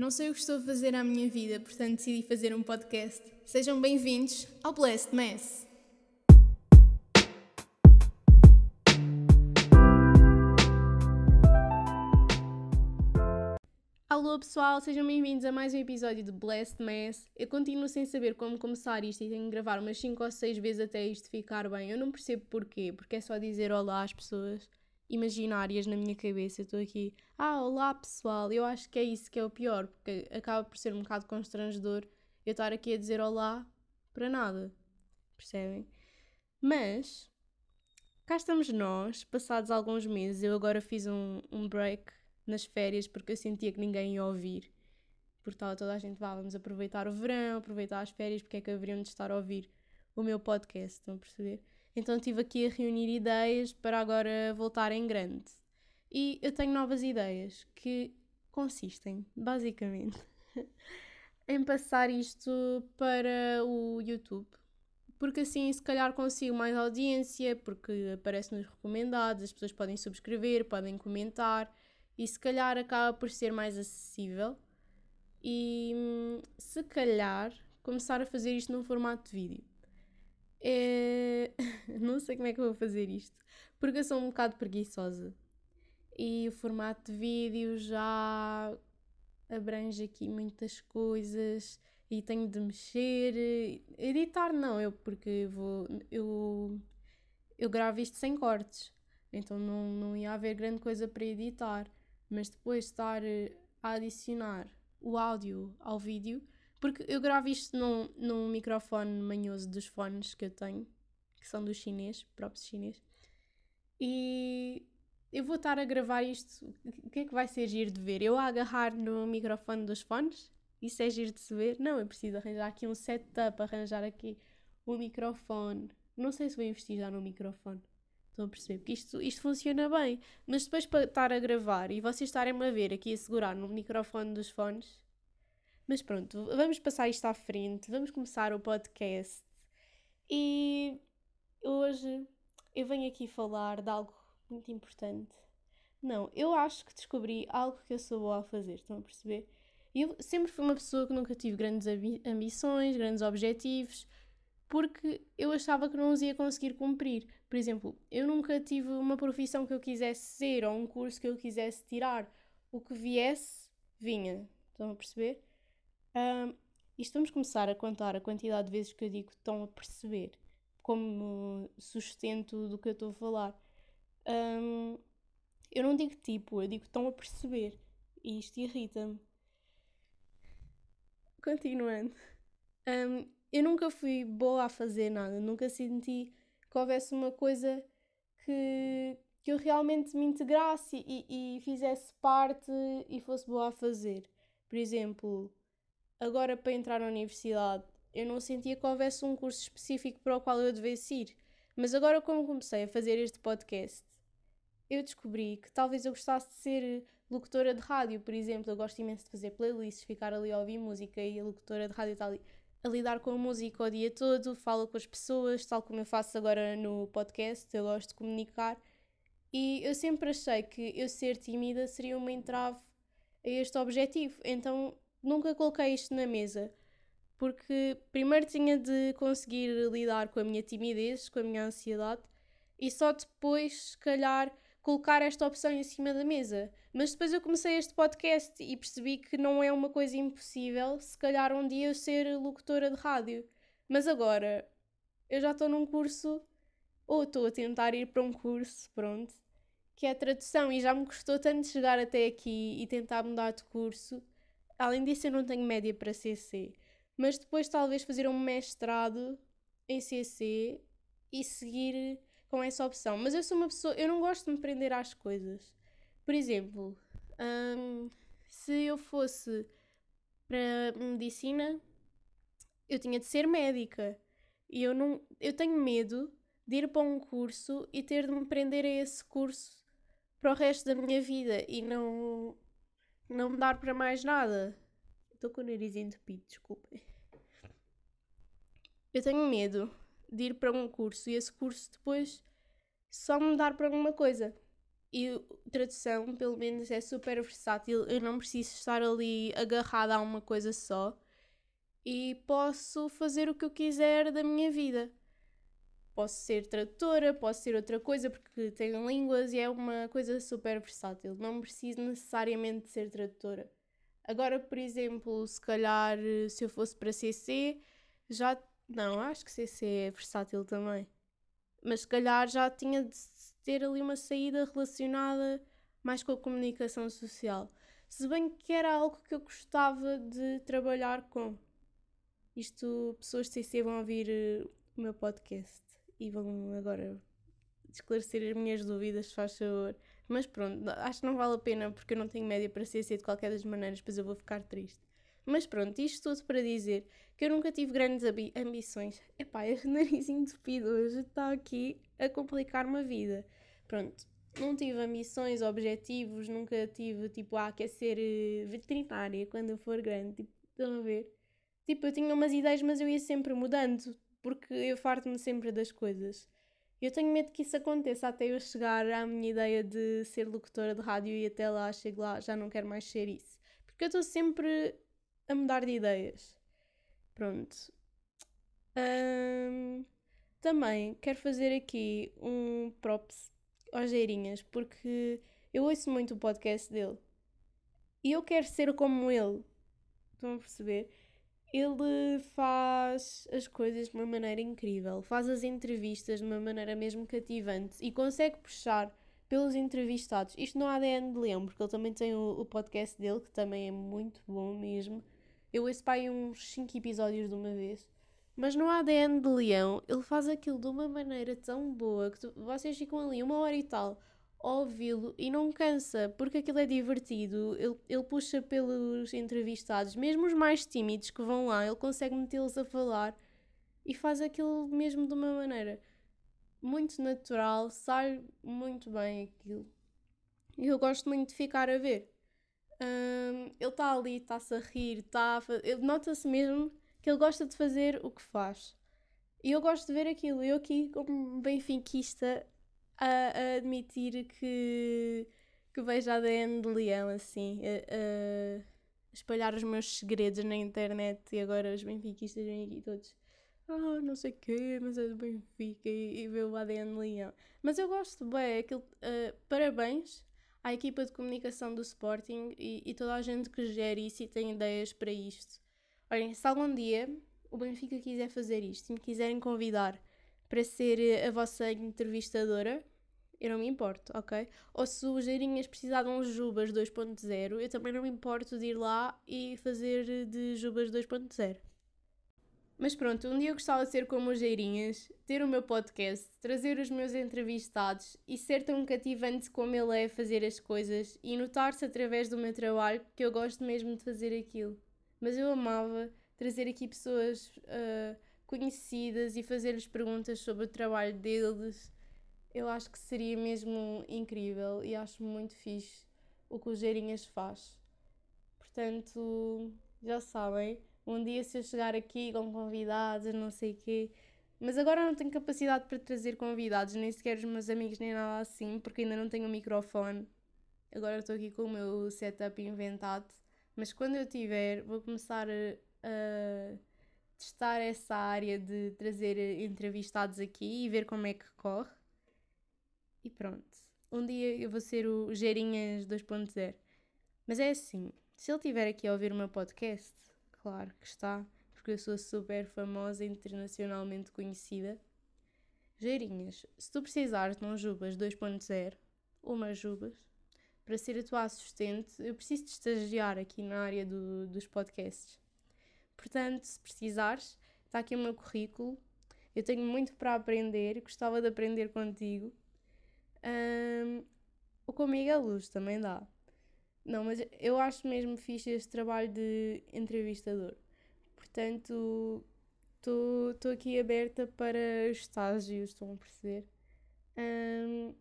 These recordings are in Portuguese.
Não sei o que estou a fazer à minha vida, portanto decidi fazer um podcast. Sejam bem-vindos ao Blessed Mess. Alô pessoal, sejam bem-vindos a mais um episódio de Blessed Mess. Eu continuo sem saber como começar isto e tenho que gravar umas 5 ou 6 vezes até isto ficar bem. Eu não percebo porquê, porque é só dizer olá às pessoas imaginárias na minha cabeça. Eu estou aqui, ah, olá pessoal. Eu acho que é isso que é o pior, porque acaba por ser um bocado constrangedor eu estar aqui a dizer olá para nada. Percebem? Mas cá estamos nós, passados alguns meses. Eu agora fiz um, um break nas férias porque eu sentia que ninguém ia ouvir. Porque estava toda a gente, vá, vamos aproveitar o verão, aproveitar as férias, porque é que haveriam de estar a ouvir o meu podcast, estão a perceber? Então estive aqui a reunir ideias para agora voltar em grande. E eu tenho novas ideias que consistem, basicamente, em passar isto para o YouTube. Porque assim, se calhar, consigo mais audiência, porque aparece nos recomendados, as pessoas podem subscrever, podem comentar, e se calhar acaba por ser mais acessível. E se calhar começar a fazer isto num formato de vídeo. É... não sei como é que eu vou fazer isto, porque eu sou um bocado preguiçosa. E o formato de vídeo já abrange aqui muitas coisas e tenho de mexer. Editar não, eu porque vou. Eu, eu gravo isto sem cortes, então não, não ia haver grande coisa para editar. Mas depois estar a adicionar o áudio ao vídeo porque eu gravo isto num, num microfone manhoso dos fones que eu tenho, que são dos chinês, próprios chinês. E eu vou estar a gravar isto. O que é que vai ser giro de ver? Eu a agarrar no microfone dos fones? Isso é giro de se ver? Não, eu preciso arranjar aqui um setup, arranjar aqui o um microfone. Não sei se vou investir já no microfone. Estão a perceber? Porque isto, isto funciona bem. Mas depois para estar a gravar e vocês estarem-me a ver aqui a segurar no microfone dos fones, mas pronto, vamos passar isto à frente, vamos começar o podcast. E hoje eu venho aqui falar de algo muito importante. Não, eu acho que descobri algo que eu sou boa a fazer, estão a perceber? Eu sempre fui uma pessoa que nunca tive grandes ambições, grandes objetivos, porque eu achava que não os ia conseguir cumprir. Por exemplo, eu nunca tive uma profissão que eu quisesse ser ou um curso que eu quisesse tirar. O que viesse, vinha. Estão a perceber? Um, isto vamos começar a contar a quantidade de vezes que eu digo estão a perceber, como sustento do que eu estou a falar. Um, eu não digo tipo, eu digo estão a perceber. E isto irrita-me. Continuando. Um, eu nunca fui boa a fazer nada, nunca senti que houvesse uma coisa que, que eu realmente me integrasse e, e fizesse parte e fosse boa a fazer. Por exemplo, agora para entrar na universidade, eu não sentia que houvesse um curso específico para o qual eu devesse ir. Mas agora, como comecei a fazer este podcast, eu descobri que talvez eu gostasse de ser locutora de rádio, por exemplo. Eu gosto imenso de fazer playlists, ficar ali a ouvir música e a locutora de rádio está ali a lidar com a música o dia todo, falo com as pessoas, tal como eu faço agora no podcast. Eu gosto de comunicar. E eu sempre achei que eu ser tímida seria uma entrave a este objetivo. Então nunca coloquei isto na mesa, porque primeiro tinha de conseguir lidar com a minha timidez, com a minha ansiedade, e só depois, se calhar, colocar esta opção em cima da mesa. Mas depois eu comecei este podcast e percebi que não é uma coisa impossível, se calhar um dia eu ser locutora de rádio. Mas agora, eu já estou num curso, ou estou a tentar ir para um curso, pronto, que é tradução, e já me custou tanto chegar até aqui e tentar mudar de curso Além disso, eu não tenho média para CC, mas depois talvez fazer um mestrado em CC e seguir com essa opção. Mas eu sou uma pessoa, eu não gosto de me prender às coisas. Por exemplo, hum, se eu fosse para medicina, eu tinha de ser médica. E eu não, eu tenho medo de ir para um curso e ter de me prender a esse curso para o resto da minha vida e não não dar para mais nada. Estou com o nariz entupido, desculpem. Eu tenho medo de ir para um curso e esse curso depois só me dar para alguma coisa. E tradução, pelo menos, é super versátil. Eu não preciso estar ali agarrada a uma coisa só. E posso fazer o que eu quiser da minha vida. Posso ser tradutora, posso ser outra coisa, porque tenho línguas e é uma coisa super versátil. Não preciso necessariamente ser tradutora. Agora, por exemplo, se calhar se eu fosse para CC, já. Não, acho que CC é versátil também. Mas se calhar já tinha de ter ali uma saída relacionada mais com a comunicação social. Se bem que era algo que eu gostava de trabalhar com. Isto, pessoas de CC vão ouvir uh, o meu podcast e vão agora esclarecer as minhas dúvidas, faz favor. Mas pronto, acho que não vale a pena porque eu não tenho média para CC de qualquer das maneiras, depois eu vou ficar triste. Mas pronto, isto tudo para dizer que eu nunca tive grandes ambições. Epá, este nariz entupido hoje está aqui a complicar-me a vida. Pronto, não tive ambições, objetivos, nunca tive tipo, ah, quer ser uh, veterinária quando eu for grande. Tipo, estão a ver? Tipo, eu tinha umas ideias, mas eu ia sempre mudando, porque eu farto-me sempre das coisas. Eu tenho medo que isso aconteça até eu chegar à minha ideia de ser locutora de rádio e até lá, chego lá, já não quero mais ser isso. Porque eu estou sempre a mudar de ideias. Pronto. Um, também quero fazer aqui um props aos Geirinhas, porque eu ouço muito o podcast dele. E eu quero ser como ele. Estão a perceber? Ele faz as coisas de uma maneira incrível, faz as entrevistas de uma maneira mesmo cativante e consegue puxar pelos entrevistados. Isto no ADN de Leão, porque ele também tem o, o podcast dele, que também é muito bom mesmo. Eu para aí uns 5 episódios de uma vez. Mas no ADN de Leão, ele faz aquilo de uma maneira tão boa que tu, vocês ficam ali uma hora e tal ouvi-lo e não cansa, porque aquilo é divertido. Ele, ele puxa pelos entrevistados, mesmo os mais tímidos que vão lá, ele consegue metê-los a falar e faz aquilo mesmo de uma maneira muito natural, sai muito bem aquilo. E eu gosto muito de ficar a ver. Um, ele está ali, está-se a rir, está nota-se mesmo que ele gosta de fazer o que faz. E eu gosto de ver aquilo. Eu aqui, como benfiquista, a, a admitir que, que vejo ADN de leão, assim, a, a, espalhar os meus segredos na internet e agora os benfiquistas vêm aqui todos. Ah, não sei o quê, mas é do Benfica e, e vê o ADN de leão. Mas eu gosto bem, aquilo, uh, parabéns à equipa de comunicação do Sporting e, e toda a gente que gera isso e tem ideias para isto. Olhem, se algum dia o Benfica quiser fazer isto e me quiserem convidar para ser a vossa entrevistadora, eu não me importo, ok? Ou se os Geirinhas precisar de uns Jubas 2.0, eu também não me importo de ir lá e fazer de Jubas 2.0. Mas pronto, um dia eu gostava de ser como os Geirinhas, ter o meu podcast, trazer os meus entrevistados e ser tão cativante como ele é a fazer as coisas e notar-se através do meu trabalho que eu gosto mesmo de fazer aquilo. Mas eu amava trazer aqui pessoas uh, conhecidas e fazer-lhes perguntas sobre o trabalho deles eu acho que seria mesmo incrível e acho muito fixe o que o Geirinhas faz. Portanto, já sabem, um dia se eu chegar aqui com convidados, não sei o quê. Mas agora não tenho capacidade para trazer convidados, nem sequer os meus amigos, nem nada assim, porque ainda não tenho um microfone. Agora estou aqui com o meu setup inventado. Mas quando eu tiver, vou começar a, a testar essa área de trazer entrevistados aqui e ver como é que corre. E pronto. Um dia eu vou ser o Geirinhas 2.0. Mas é assim, se ele estiver aqui a ouvir o meu podcast, claro que está, porque eu sou super famosa e internacionalmente conhecida. Geirinhas, se tu precisares de um Jubas 2.0, ou umas Jubas, para ser a tua assistente, eu preciso de estagiar aqui na área do, dos podcasts. Portanto, se precisares, está aqui o meu currículo. Eu tenho muito para aprender, gostava de aprender contigo. Um, o comigo a luz também dá. Não, mas eu acho mesmo fixe este trabalho de entrevistador. Portanto, estou aqui aberta para estágios, estão a perceber? Um,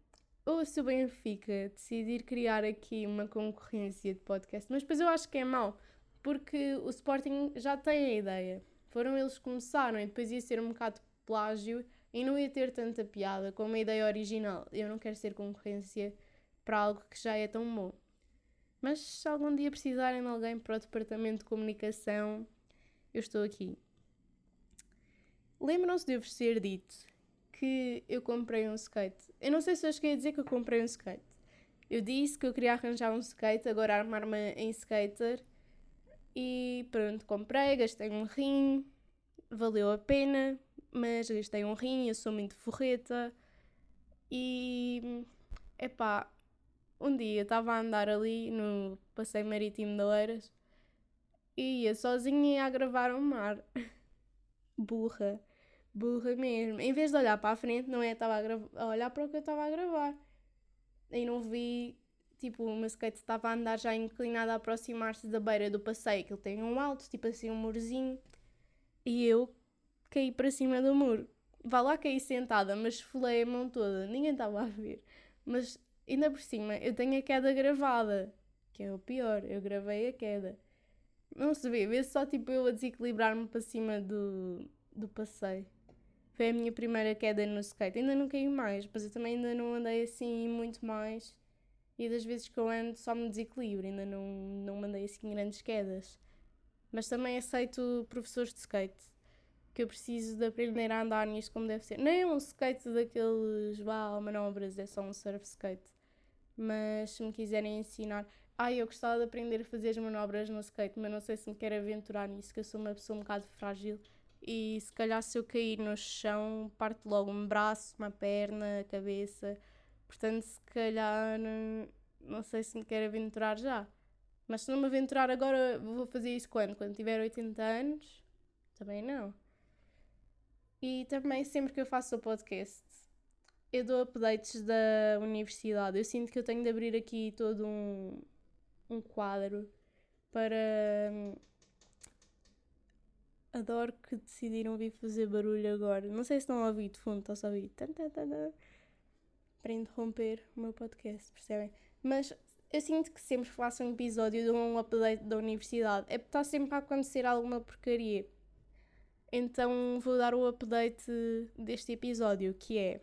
ou se o Benfica decidir criar aqui uma concorrência de podcast, mas depois eu acho que é mau, porque o Sporting já tem a ideia. Foram eles que começaram e depois ia ser um bocado plágio e não ia ter tanta piada como a ideia original. Eu não quero ser concorrência para algo que já é tão bom. Mas se algum dia precisarem de alguém para o departamento de comunicação, eu estou aqui. Lembram-se de eu vos ter dito que eu comprei um skate. Eu não sei se eu cheguei a dizer que eu comprei um skate. Eu disse que eu queria arranjar um skate, agora armar-me em skater. E pronto, comprei, gastei um rim, valeu a pena, mas gastei um rim, eu sou muito forreta. E epá, um dia estava a andar ali no Passeio Marítimo de Oeiras e ia sozinha a gravar o mar. Burra burra mesmo. Em vez de olhar para a frente, não é? Estava a, a olhar para o que eu estava a gravar. E não vi, tipo, o meu skate estava a andar já inclinado a aproximar-se da beira do passeio, que ele tem um alto, tipo assim, um murozinho. E eu caí para cima do muro. Vá lá caí sentada, mas esfolei a mão toda. Ninguém estava a ver. Mas ainda por cima, eu tenho a queda gravada, que é o pior. Eu gravei a queda. Não se vê, vê só tipo eu a desequilibrar-me para cima do, do passeio. Foi a minha primeira queda no skate. Ainda não caí mais, mas eu também ainda não andei assim muito mais. E das vezes que eu ando só me desequilibro, ainda não, não mandei assim grandes quedas. Mas também aceito professores de skate, que eu preciso de aprender a andar nisto como deve ser. Não é um skate daqueles vá, manobras, é só um surf skate. Mas se me quiserem ensinar. Ai, eu gostava de aprender a fazer as manobras no skate, mas não sei se me quero aventurar nisso, que eu sou uma pessoa um bocado frágil e se calhar se eu cair no chão, parte logo um braço, uma perna, a cabeça. Portanto, se calhar não sei se me quero aventurar já. Mas se não me aventurar agora, vou fazer isso quando? Quando tiver 80 anos? Também não. E também sempre que eu faço o podcast, eu dou updates da universidade. Eu sinto que eu tenho de abrir aqui todo um, um quadro para Adoro que decidiram vir fazer barulho agora. Não sei se estão a ouvir de fundo, estão a ouvir para interromper o meu podcast, percebem? Mas eu sinto que sempre faço um episódio de um update da universidade é porque está sempre a acontecer alguma porcaria. Então vou dar o update deste episódio, que é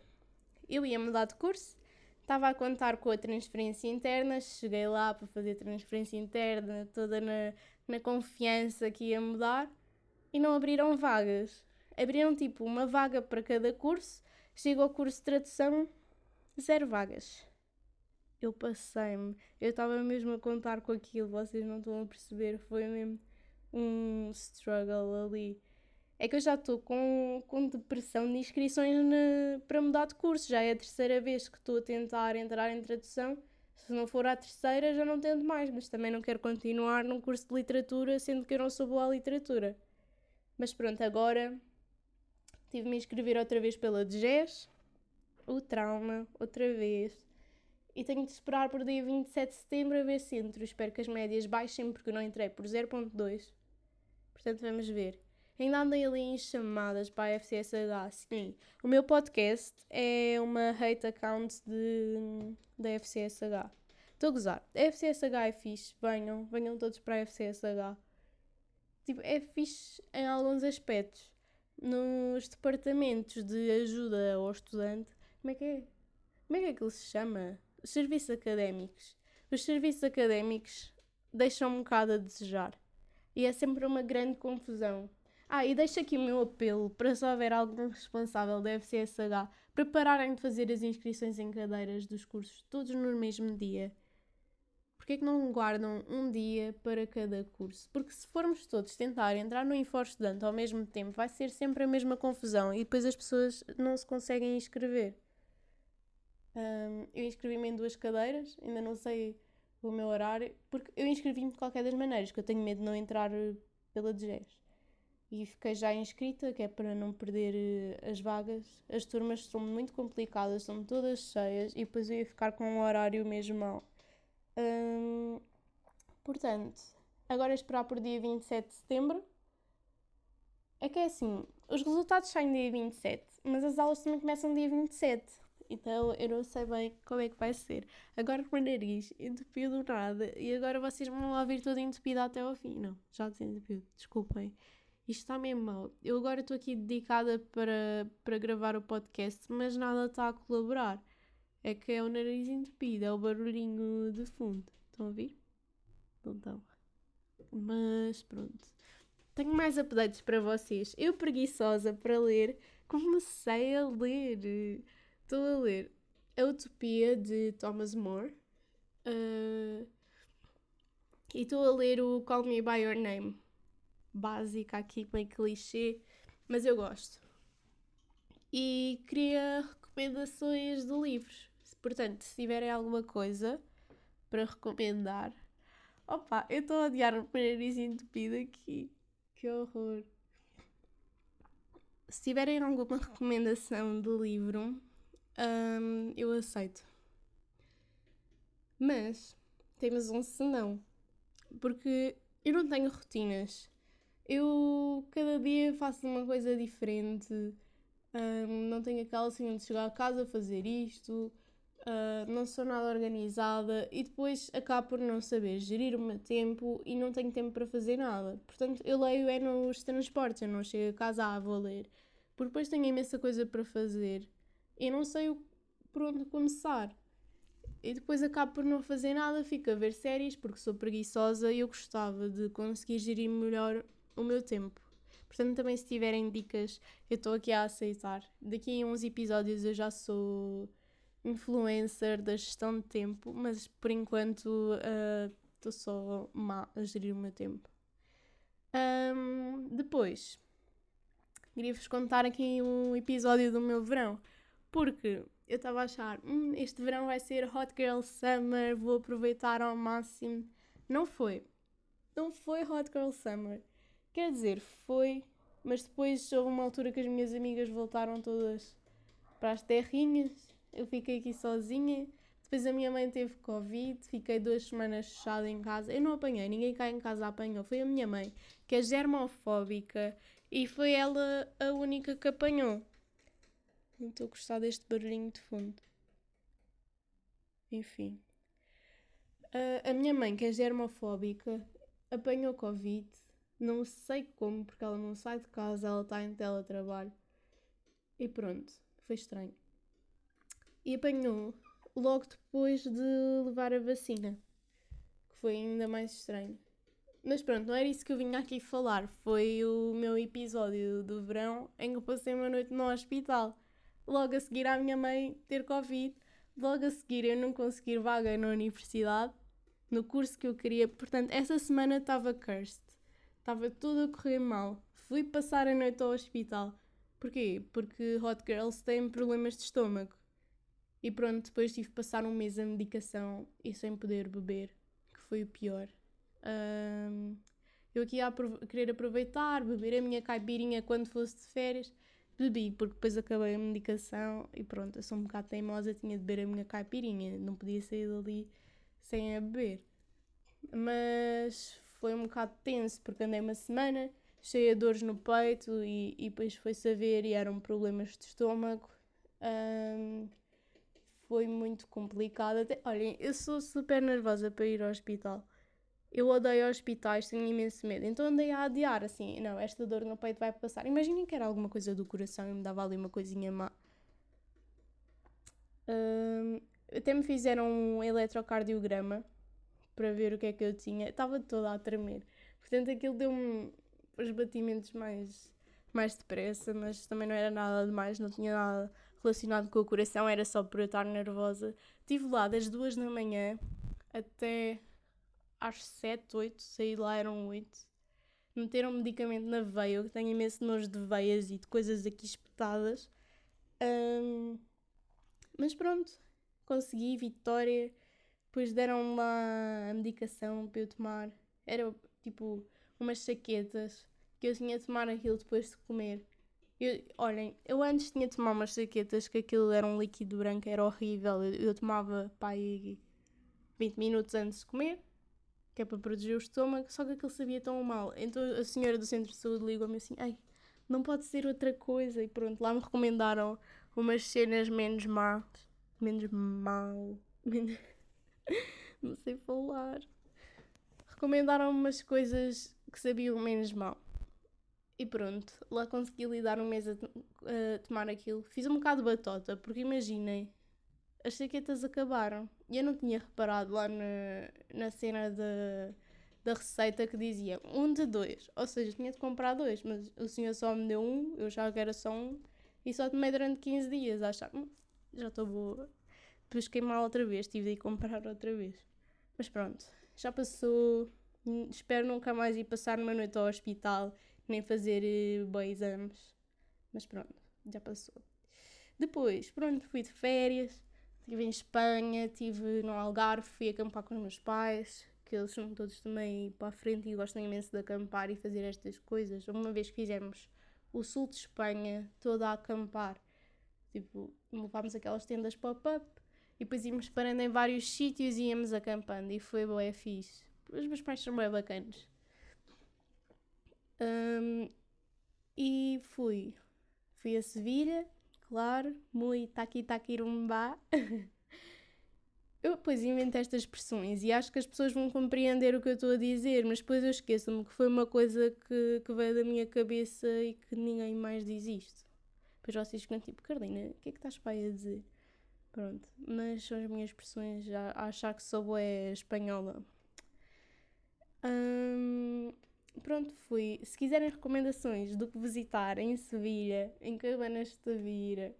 eu ia mudar de curso, estava a contar com a transferência interna, cheguei lá para fazer transferência interna, toda na, na confiança que ia mudar e não abriram vagas. Abriram tipo uma vaga para cada curso. Chego ao curso de tradução, zero vagas. Eu passei-me. Eu estava mesmo a contar com aquilo, vocês não estão a perceber. Foi mesmo um struggle ali. É que eu já estou com, com depressão de inscrições na, para mudar de curso. Já é a terceira vez que estou a tentar entrar em tradução. Se não for a terceira, já não tento mais. Mas também não quero continuar num curso de literatura, sendo que eu não sou boa à literatura. Mas pronto, agora tive-me a inscrever outra vez pela DGES, o trauma, outra vez. E tenho de esperar por dia 27 de setembro a ver se entro. Espero que as médias baixem porque eu não entrei por 0.2. Portanto, vamos ver. Ainda andei ali em chamadas para a FCSH. Sim, o meu podcast é uma hate account de, da FCSH. Estou a gozar. A FCSH é fixe. Venham, venham todos para a FCSH tipo, é fixe em alguns aspectos. Nos departamentos de ajuda ao estudante, como é que é? Como é que é que ele se chama? Os serviços académicos. Os serviços académicos deixam um bocado a desejar. E é sempre uma grande confusão. Ah, e deixo aqui o meu apelo para se houver algum responsável da FCSH prepararem de fazer as inscrições em cadeiras dos cursos todos no mesmo dia Porquê é que não guardam um dia para cada curso? Porque se formos todos tentar entrar no Infor Estudante ao mesmo tempo, vai ser sempre a mesma confusão e depois as pessoas não se conseguem inscrever. Um, eu inscrevi-me em duas cadeiras, ainda não sei o meu horário, porque eu inscrevi-me de qualquer das maneiras, que eu tenho medo de não entrar eh, pela DGES. E fiquei já inscrita, que é para não perder eh, as vagas. As turmas são muito complicadas, são todas cheias, e depois eu ia ficar com um horário mesmo mau. Hum, portanto, agora é esperar por dia 27 de setembro. É que é assim, os resultados saem dia 27, mas as aulas também começam dia 27. Então eu não sei bem como é que vai ser. Agora com o nariz entupido nada e agora vocês vão ouvir tudo entupido até ao fim. Não, já desentupiu, desculpem. Isto está mesmo mal. Eu agora estou aqui dedicada para, para gravar o podcast, mas nada está a colaborar. É que é o nariz entupido, é o barulhinho de fundo. Estão a ouvir? Não estão. Mas pronto. Tenho mais updates para vocês. Eu, preguiçosa para ler, comecei a ler. Estou a ler A Utopia de Thomas More. Uh, e estou a ler o Call Me By Your Name. Básica aqui, meio clichê, mas eu gosto. E queria recomendações de livros. Portanto, se tiverem alguma coisa para recomendar. Opa, eu estou a odiar o nariz entupido aqui. Que horror. Se tiverem alguma recomendação de livro, hum, eu aceito. Mas temos um senão. Porque eu não tenho rotinas. Eu cada dia faço uma coisa diferente. Um, não tenho aquela cena de chegar a casa fazer isto. Uh, não sou nada organizada e depois acabo por não saber gerir o meu tempo e não tenho tempo para fazer nada. Portanto, eu leio é nos transportes, eu não chego a casa, ah, vou ler. Porque depois tenho imensa coisa para fazer e não sei por onde começar. E depois acabo por não fazer nada, fico a ver séries porque sou preguiçosa e eu gostava de conseguir gerir melhor o meu tempo. Portanto, também se tiverem dicas, eu estou aqui a aceitar. Daqui a uns episódios eu já sou influencer da gestão de tempo, mas por enquanto estou uh, só má a gerir o meu tempo. Um, depois, queria-vos contar aqui um episódio do meu verão, porque eu estava a achar, hum, este verão vai ser Hot Girl Summer, vou aproveitar ao máximo. Não foi. Não foi Hot Girl Summer. Quer dizer, foi, mas depois houve uma altura que as minhas amigas voltaram todas para as terrinhas, eu fiquei aqui sozinha. Depois a minha mãe teve Covid, fiquei duas semanas fechada em casa. Eu não apanhei, ninguém cá em casa apanhou. Foi a minha mãe, que é germofóbica, e foi ela a única que apanhou. Não estou a gostar deste barulhinho de fundo. Enfim. Uh, a minha mãe, que é germofóbica, apanhou Covid. Não sei como, porque ela não sai de casa, ela está em teletrabalho. E pronto, foi estranho. E apanhou logo depois de levar a vacina, que foi ainda mais estranho. Mas pronto, não era isso que eu vinha aqui falar. Foi o meu episódio do verão em que eu passei uma noite no hospital logo a seguir à minha mãe ter Covid, logo a seguir eu não conseguir vaga na universidade, no curso que eu queria. Portanto, essa semana estava cursed. Estava tudo a correr mal. Fui passar a noite ao hospital. Porquê? Porque hot girls têm problemas de estômago. E pronto, depois tive que passar um mês a medicação e sem poder beber, que foi o pior. Um, eu aqui ia querer aproveitar, beber a minha caipirinha quando fosse de férias bebi, porque depois acabei a medicação e pronto, eu sou um bocado teimosa, tinha de beber a minha caipirinha, não podia sair dali sem a beber. Mas foi um bocado tenso, porque andei uma semana cheia de dores no peito e, e depois foi-se a ver e eram problemas de estômago. Um, foi muito complicado. Até, olhem, eu sou super nervosa para ir ao hospital. Eu odeio hospitais, tenho imenso medo. Então andei a adiar, assim, não, esta dor no peito vai passar. Imaginem que era alguma coisa do coração e me dava ali uma coisinha má. Um, até me fizeram um eletrocardiograma para ver o que é que eu tinha. Estava toda a tremer. Portanto, aquilo deu-me os batimentos mais, mais depressa, mas também não era nada demais, não tinha nada relacionado com o coração, era só por eu estar nervosa. Estive lá das duas da manhã até às 7, 8, saí lá, eram 8. Meteram medicamento na veia, eu tenho imenso nojo de veias e de coisas aqui espetadas. Um, mas pronto, consegui, vitória. Depois deram lá a medicação para eu tomar. Era tipo umas saquetas que eu tinha de tomar aquilo depois de comer. Eu, olhem, eu antes tinha de tomar umas saquetas que aquilo era um líquido branco, era horrível. Eu, eu tomava pá, 20 minutos antes de comer que é para proteger o estômago, só que aquilo sabia tão mal. Então a senhora do centro de saúde ligou-me assim: ai, não pode ser outra coisa. E pronto, lá me recomendaram umas cenas menos más. Menos mal. Menos... não sei falar. Recomendaram umas coisas que sabiam menos mal. E pronto, lá consegui lidar um mês a, a tomar aquilo. Fiz um bocado de batota, porque imaginem, as chaquetas acabaram. E eu não tinha reparado lá na, na cena da, da receita que dizia um de dois. Ou seja, tinha de comprar dois, mas o senhor só me deu um, eu já que era só um, e só tomei durante 15 dias. A achar, hum, já estou boa. Depois mal outra vez, tive de ir comprar outra vez. Mas pronto, já passou. Espero nunca mais ir passar uma noite ao hospital, nem fazer uh, bons exames. Mas pronto, já passou. Depois, pronto, fui de férias, estive em Espanha, estive no Algarve, fui acampar com os meus pais, que eles são todos também para a frente e gostam imenso de acampar e fazer estas coisas. Uma vez fizemos o sul de Espanha todo a acampar, tipo, levámos aquelas tendas pop-up e depois íamos parando em vários sítios e íamos acampando e foi boa, é fixe. Os meus pais são bem bacanas. Um, e fui. Fui a Sevilha, claro, muito taqui taqui rumba. eu depois invento estas expressões e acho que as pessoas vão compreender o que eu estou a dizer, mas depois eu esqueço-me que foi uma coisa que, que veio da minha cabeça e que ninguém mais diz isto. Depois vocês ficam tipo, Carolina, o que é que estás para aí a dizer? Pronto, mas são as minhas expressões a, achar que sou é espanhola. Hum, pronto, fui. Se quiserem recomendações do que visitar em Sevilha, em Cabanas de Tavira,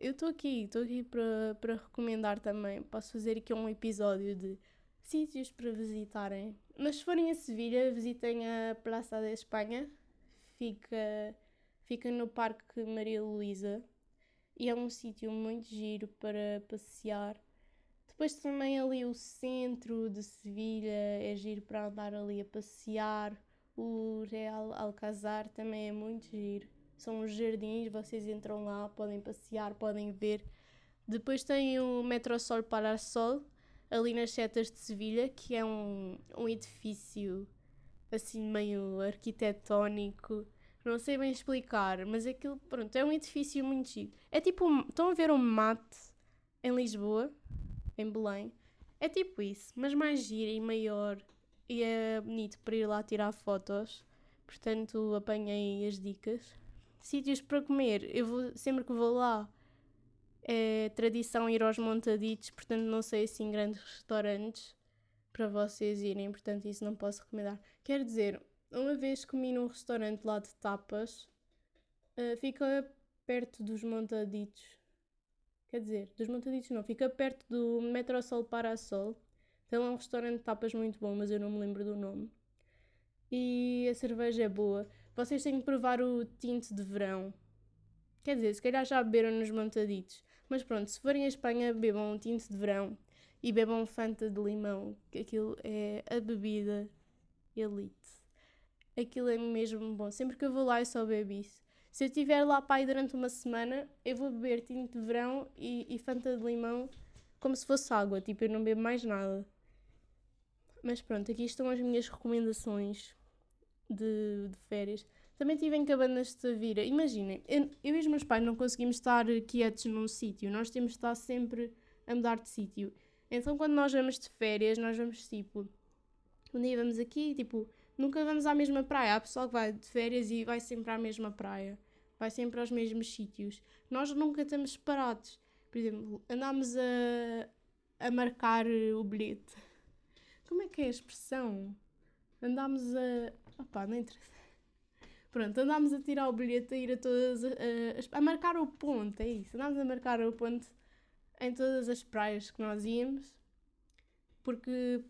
eu estou aqui, estou aqui para recomendar também. Posso fazer aqui um episódio de sítios para visitarem. Mas se forem a Sevilha, visitem a Praça da Espanha. Fica, fica no Parque Maria Luísa e é um sítio muito giro para passear. Depois também ali o centro de Sevilha é giro para andar ali a passear. O Real Alcazar também é muito giro são os jardins, vocês entram lá, podem passear, podem ver. Depois tem o Metrosol para Sol, ali nas setas de Sevilha, que é um, um edifício assim meio arquitetónico. Não sei bem explicar, mas aquilo, pronto, é um edifício muito chique. É tipo, um, estão a ver um mate em Lisboa, em Belém? É tipo isso, mas mais giro e maior. E é bonito para ir lá tirar fotos. Portanto, apanhei as dicas. Sítios para comer, eu vou, sempre que vou lá é tradição ir aos montaditos, portanto não sei assim grandes restaurantes para vocês irem, portanto isso não posso recomendar. Quer dizer, uma vez comi num restaurante lá de tapas, uh, fica perto dos montaditos. Quer dizer, dos montaditos não, fica perto do Metrosol Parasol. Tem lá um restaurante de tapas muito bom, mas eu não me lembro do nome. E a cerveja é boa. Vocês têm que provar o tinto de verão. Quer dizer, se calhar já beberam nos montaditos. Mas pronto, se forem à Espanha, bebam um tinto de verão e bebam Fanta de limão, que aquilo é a bebida elite. Aquilo é mesmo bom. Sempre que eu vou lá, eu só bebo isso. Se eu estiver lá para ir durante uma semana, eu vou beber tinto de verão e, e Fanta de limão como se fosse água. Tipo, eu não bebo mais nada. Mas pronto, aqui estão as minhas recomendações de, de férias. Também estive em cabanas de Tavira. Imaginem, eu, eu e os meus pais não conseguimos estar quietos num sítio, nós temos de estar sempre a mudar de sítio. Então, quando nós vamos de férias, nós vamos tipo, um dia vamos aqui, tipo, nunca vamos à mesma praia. Há pessoal que vai de férias e vai sempre à mesma praia, vai sempre aos mesmos sítios. Nós nunca estamos separados. Por exemplo, andámos a, a marcar o bilhete. Como é que é a expressão? Andámos a, Opá, não interessa. Pronto, andámos a tirar o bilhete, a ir a todas. A, a, a marcar o ponto, é isso. Andámos a marcar o ponto em todas as praias que nós íamos, porque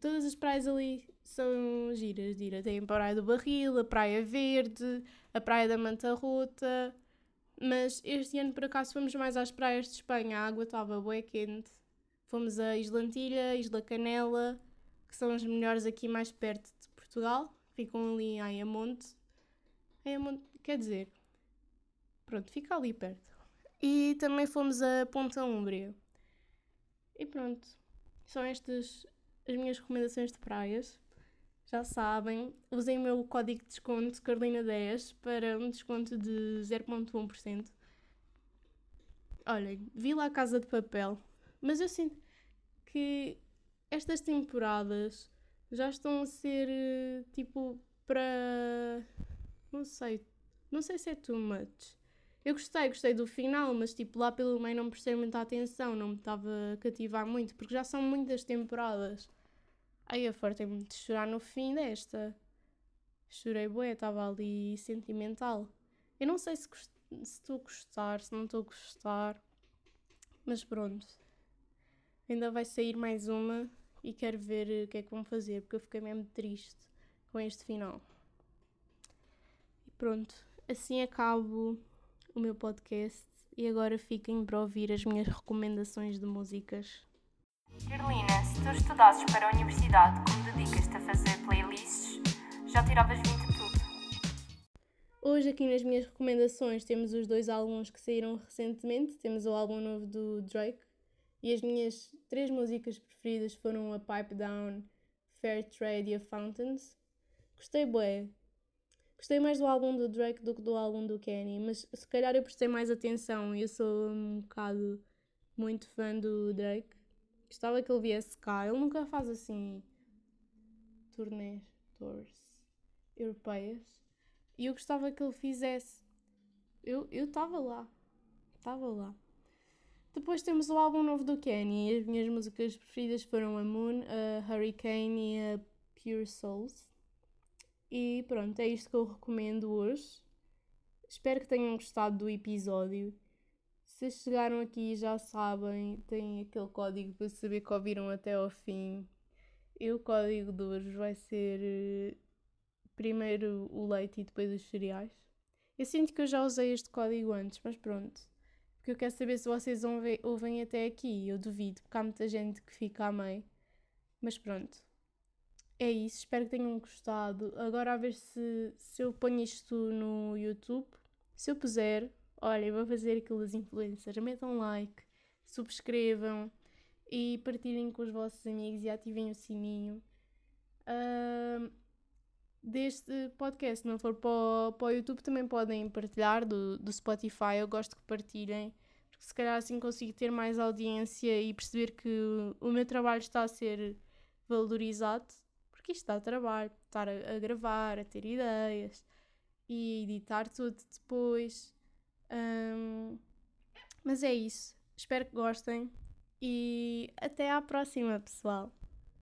todas as praias ali são giras, gira. Tem a Praia do Barril, a Praia Verde, a Praia da Manta Rota. Mas este ano, por acaso, fomos mais às praias de Espanha. A água estava bué quente. Fomos a Isla Antilha, Isla Canela, que são as melhores aqui mais perto de Portugal ficam ali em Ayamonte. Ayamonte, quer dizer, pronto, fica ali perto. E também fomos a Ponta Úmbria. E pronto, são estas as minhas recomendações de praias. Já sabem, usem o meu código de desconto Carolina10 para um desconto de 0.1%. Olhem, vi lá a Casa de Papel, mas eu sinto que estas temporadas já estão a ser tipo para. Não sei. Não sei se é too much. Eu gostei, gostei do final, mas tipo lá pelo meio não prestei muita atenção, não me estava a cativar muito, porque já são muitas temporadas. Aí eu fartei-me de chorar no fim desta. Chorei bué, estava ali sentimental. Eu não sei se estou a gostar, se não estou a gostar, mas pronto. Ainda vai sair mais uma e quero ver o que é que vão fazer, porque eu fiquei mesmo triste com este final. E pronto, assim acabo o meu podcast e agora fiquem para ouvir as minhas recomendações de músicas. Carolina, se tu estudasses para a universidade, como dedicas-te a fazer playlists, já tiravas 20 de tudo. Hoje aqui nas minhas recomendações temos os dois álbuns que saíram recentemente. Temos o álbum novo do Drake e as minhas três músicas preferidas foram a Pipe Down, Fair Trade e a Fountains. Gostei bué, Gostei mais do álbum do Drake do que do álbum do Kenny, mas se calhar eu prestei mais atenção. Eu sou um bocado muito fã do Drake. Gostava que ele viesse cá. Ele nunca faz assim turnês, tours europeias. E eu gostava que ele fizesse. Eu estava lá. Estava lá. Depois temos o álbum novo do Kenny. E as minhas músicas preferidas foram a Moon, a Hurricane e a Pure Souls. E pronto, é isto que eu recomendo hoje. Espero que tenham gostado do episódio. Se chegaram aqui já sabem, tem aquele código para saber que ouviram até ao fim. E o código de hoje vai ser eh, primeiro o leite e depois os cereais. Eu sinto que eu já usei este código antes, mas pronto. Porque eu quero saber se vocês ouvem até aqui. Eu duvido, porque há muita gente que fica a meio. Mas pronto é isso, espero que tenham gostado. Agora a ver se, se eu ponho isto no YouTube. Se eu puser, olha, vou fazer aquilo das influencers. Metam like, subscrevam e partilhem com os vossos amigos e ativem o sininho. Uh, deste podcast, se não for para o, para o YouTube, também podem partilhar do, do Spotify. Eu gosto que partilhem, porque se calhar assim consigo ter mais audiência e perceber que o, meu trabalho está a ser valorizado porque isto dá trabalho, estar a, a gravar, a ter ideias e editar tudo depois. Um, mas é isso. Espero que gostem e até à próxima, pessoal.